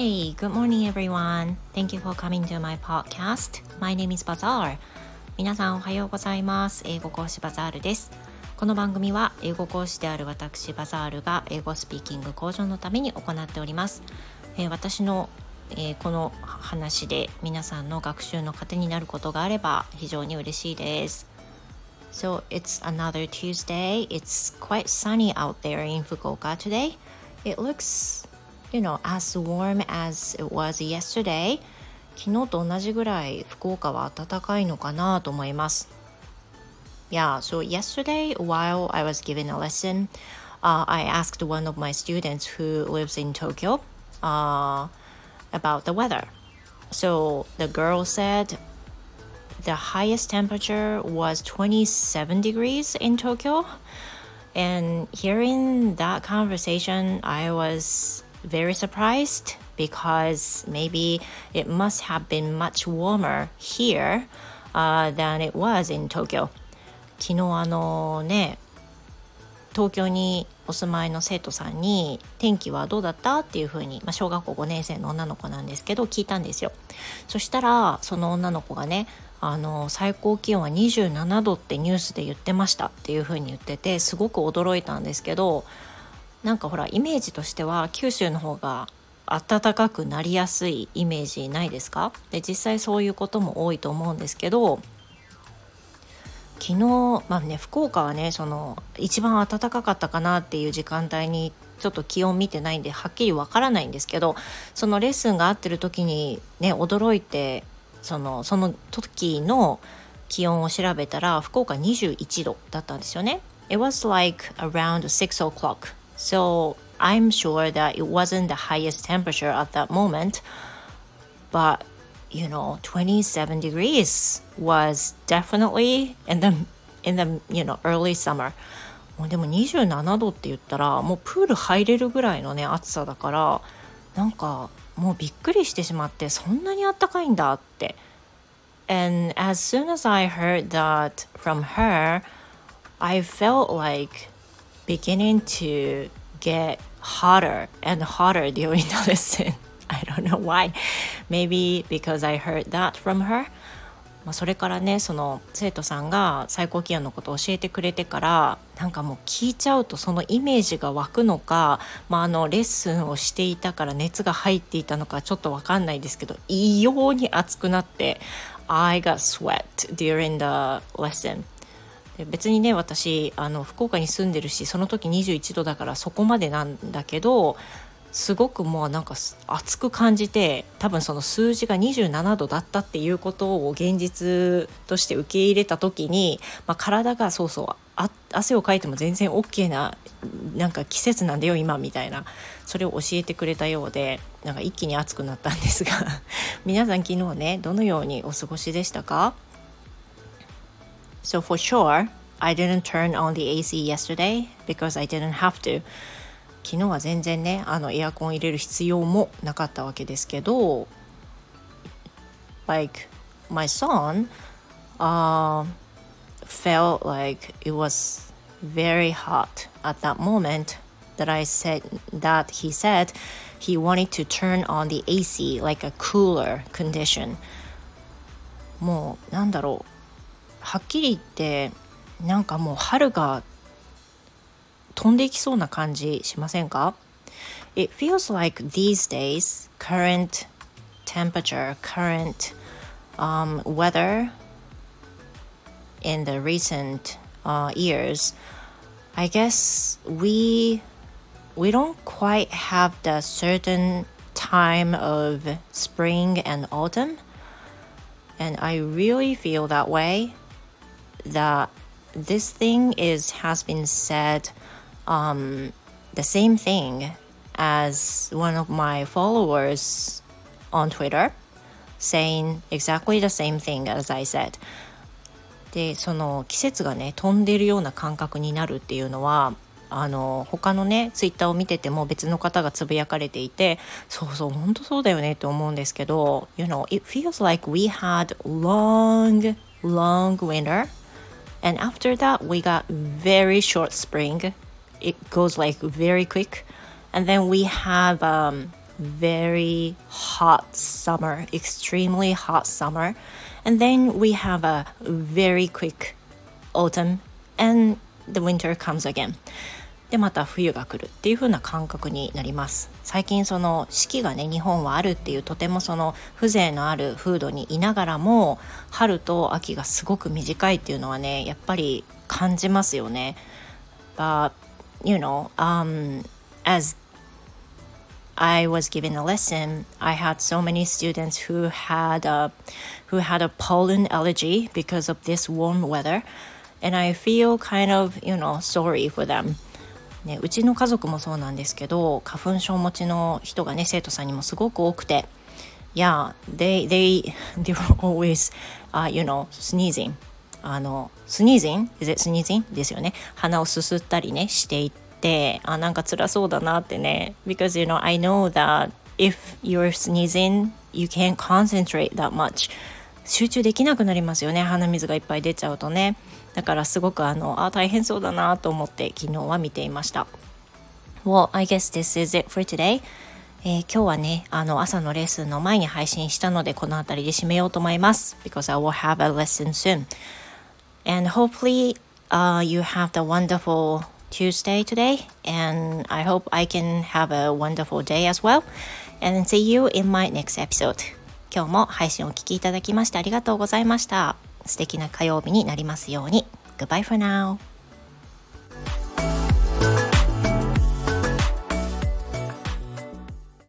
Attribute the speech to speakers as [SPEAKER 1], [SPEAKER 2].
[SPEAKER 1] Hey, good morning everyone. Thank you for coming to my podcast. My name is Bazaar. 皆さんおはようございます。英語講師バザールです。この番組は英語講師である私バザールが英語スピーキング向上のために行っております。えー、私の、えー、この話で皆さんの学習の糧になることがあれば非常に嬉しいです。So it's another Tuesday. It's quite sunny out there in Fukuoka today. It looks you know, as warm as it was yesterday 昨日と同じぐらい福岡は暖かいのかなと思います Yeah, so yesterday while I was giving a lesson uh, I asked one of my students who lives in Tokyo uh, about the weather so the girl said the highest temperature was 27 degrees in Tokyo and hearing that conversation I was very surprised because maybe it must have been much warmer here uh, than it was in Tokyo. 昨日あのね、東京にお住まいの生徒さんに天気はどうだったっていうふうに、まあ、小学校5年生の女の子なんですけど聞いたんですよ。そしたらその女の子がねあの最高気温は27度ってニュースで言ってましたっていうふうに言っててすごく驚いたんですけどなんかほらイメージとしては九州の方が暖かくなりやすいイメージないですか？で実際そういうことも多いと思うんですけど昨日まあね福岡はねその一番暖かかったかなっていう時間帯にちょっと気温見てないんではっきりわからないんですけどそのレッスンが合ってる時にね驚いてそのその時の気温を調べたら福岡21度だったんですよね。It was like around 6 o'clock So I'm sure that it wasn't the highest temperature at that moment, but you know, 27 degrees was definitely in the in the you know early summer. もうでも27度って言ったらもうプール入れるぐらいのね暑さだからなんかもうびっくりしてしまってそんなにあったかいんだって。And as soon as I heard that from her, I felt like beginning to get hotter and hotter during the lesson. I don't know why. Maybe because I heard that from her. まあそれからねその生徒さんが最高気温のことを教えてくれてからなんかもう聞いちゃうとそのイメージが湧くのか、まあ、あのレッスンをしていたから熱が入っていたのかちょっと分かんないですけど異様に熱くなって I got sweat during the lesson 別にね私あの福岡に住んでるしその時21度だからそこまでなんだけどすごくもうなんか熱く感じて多分その数字が27度だったっていうことを現実として受け入れた時に、まあ、体がそうそう汗をかいても全然 OK ななんか季節なんだよ今みたいなそれを教えてくれたようでなんか一気に暑くなったんですが皆さん昨日ねどのようにお過ごしでしたか？So for sure, I didn't turn on the AC yesterday because I didn't have to. 昨日は全然ね、あのエアコン入れる必要もなかったわけですけど、like my son uh, felt like it was very hot at that moment that I said that he said he wanted to turn on the AC like a cooler condition もうなんだろう はっきり言ってなんかもう春が飛んでいきそうな感じしませんか It feels like these days current temperature, current um, weather in the recent uh, years, I guess we we don't quite have the certain time of spring and autumn, and I really feel that way. That this thing is has been said um, the same thing as one of my followers on Twitter saying exactly the same thing as I said でその季節がね飛んでるような感覚になるっていうのはあの他のねツイッターを見てても別の方がつぶやかれていてそうそう本当そうだよねと思うんですけど You know it feels like we had long long winter And after that, we got very short spring. It goes like very quick. And then we have um, very hot summer, extremely hot summer. And then we have a very quick autumn and the winter comes again. でまた冬が来るっていう風な感覚になります最近その四季がね日本はあるっていうとてもその風情のある風土にいながらも春と秋がすごく短いっていうのはねやっぱり感じますよね But you know um, as I was given a lesson, I had so many students who had a, who had a pollen allergy because of this warm weather, and I feel kind of you know sorry for them. ね、うちの家族もそうなんですけど花粉症持ちの人がね生徒さんにもすごく多くて Yeah, they, they, they were always, uh, you know, sneezing あの sneezing? Is it sneezing? ですよね鼻をすすったりねしていってあなんか辛そうだなってね because you know I know that if you're sneezing you can't concentrate that much 集中できなくなりますよね鼻水がいっぱい出ちゃうとねだからすごくあのあ大変そうだなと思って昨日は見ていました Well, I guess this is it for today えー、今日はね、あの朝のレッスンの前に配信したので、この辺りで締めようと思います。Because I will have a lesson soon. And hopefully, uh, you have the wonderful Tuesday today. And I hope I can have a wonderful day as well. And see you in my next episode. 今日も配信をお聞きいただきましてありがとうございました。素敵な火曜日になりますように。Goodbye for now.